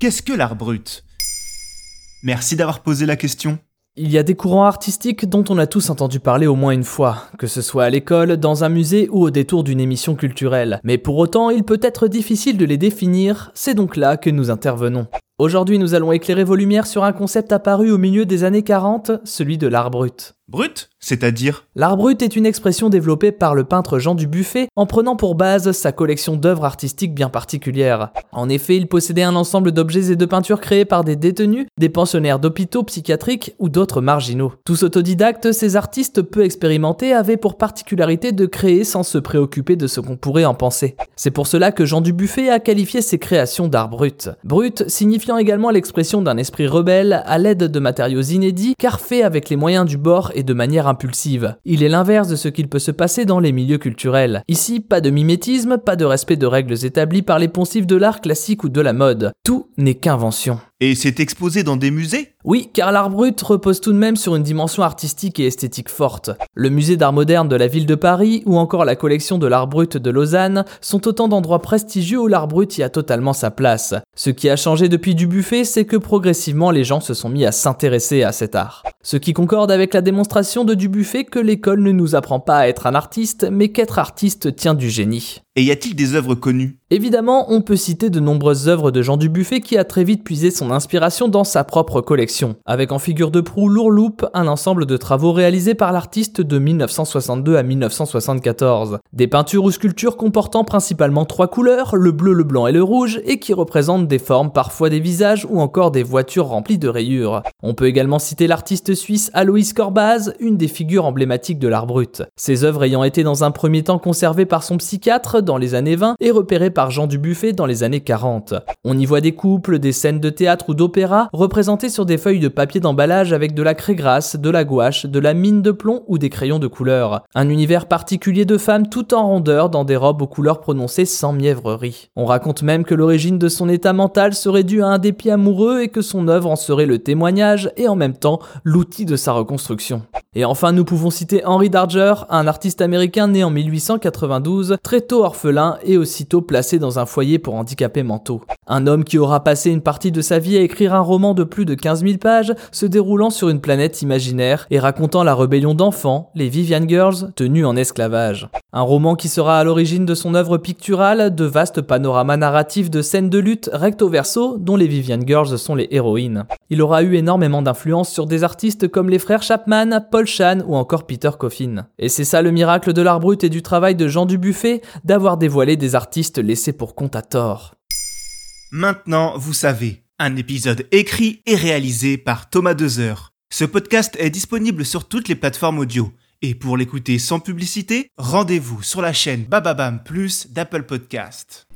Qu'est-ce que l'art brut? Merci d'avoir posé la question. Il y a des courants artistiques dont on a tous entendu parler au moins une fois, que ce soit à l'école, dans un musée ou au détour d'une émission culturelle. Mais pour autant, il peut être difficile de les définir, c'est donc là que nous intervenons. Aujourd'hui, nous allons éclairer vos lumières sur un concept apparu au milieu des années 40, celui de l'art brut. Brut C'est-à-dire? L'art brut est une expression développée par le peintre Jean Dubuffet en prenant pour base sa collection d'œuvres artistiques bien particulières. En effet, il possédait un ensemble d'objets et de peintures créés par des détenus, des pensionnaires d'hôpitaux psychiatriques ou d'autres marginaux. Tous autodidactes, ces artistes peu expérimentés avaient pour particularité de créer sans se préoccuper de ce qu'on pourrait en penser. C'est pour cela que Jean Dubuffet a qualifié ses créations d'art brut. Brut également l'expression d'un esprit rebelle à l'aide de matériaux inédits car fait avec les moyens du bord et de manière impulsive. Il est l'inverse de ce qu'il peut se passer dans les milieux culturels. Ici, pas de mimétisme, pas de respect de règles établies par les poncifs de l'art classique ou de la mode. Tout n'est qu'invention. Et c'est exposé dans des musées Oui, car l'art brut repose tout de même sur une dimension artistique et esthétique forte. Le musée d'art moderne de la ville de Paris ou encore la collection de l'art brut de Lausanne sont autant d'endroits prestigieux où l'art brut y a totalement sa place. Ce qui a changé depuis Dubuffet, c'est que progressivement les gens se sont mis à s'intéresser à cet art. Ce qui concorde avec la démonstration de Dubuffet que l'école ne nous apprend pas à être un artiste, mais qu'être artiste tient du génie. Et y a-t-il des œuvres connues? Évidemment, on peut citer de nombreuses œuvres de Jean Dubuffet qui a très vite puisé son inspiration dans sa propre collection, avec en figure de proue Lourloupe, un ensemble de travaux réalisés par l'artiste de 1962 à 1974. Des peintures ou sculptures comportant principalement trois couleurs, le bleu, le blanc et le rouge, et qui représentent des formes, parfois des visages ou encore des voitures remplies de rayures. On peut également citer l'artiste suisse Aloïs Corbaz, une des figures emblématiques de l'art brut. Ses œuvres ayant été dans un premier temps conservées par son psychiatre dans les années 20 et repérées par Jean Dubuffet dans les années 40. On y voit des couples, des scènes de théâtre ou d'opéra représentées sur des feuilles de papier d'emballage avec de la craie grasse, de la gouache, de la mine de plomb ou des crayons de couleur. Un univers particulier de femmes tout en rondeur dans des robes aux couleurs prononcées sans mièvrerie. On raconte même que l'origine de son état mental serait due à un dépit amoureux et que son œuvre en serait le témoignage et en même temps l'outil de sa reconstruction. Et enfin, nous pouvons citer Henry Darger, un artiste américain né en 1892, très tôt orphelin et aussitôt placé dans un foyer pour handicapés mentaux. Un homme qui aura passé une partie de sa vie à écrire un roman de plus de 15 000 pages se déroulant sur une planète imaginaire et racontant la rébellion d'enfants, les Vivian Girls, tenus en esclavage. Un roman qui sera à l'origine de son œuvre picturale, de vastes panoramas narratifs de scènes de lutte recto verso dont les Vivian Girls sont les héroïnes. Il aura eu énormément d'influence sur des artistes comme les frères Chapman, Paul Chan ou encore Peter Coffin. Et c'est ça le miracle de l'art brut et du travail de Jean Dubuffet, d'avoir dévoilé des artistes laissés pour compte à tort. Maintenant, vous savez, un épisode écrit et réalisé par Thomas Dezer. Ce podcast est disponible sur toutes les plateformes audio. Et pour l'écouter sans publicité, rendez-vous sur la chaîne Bababam Plus d'Apple Podcast.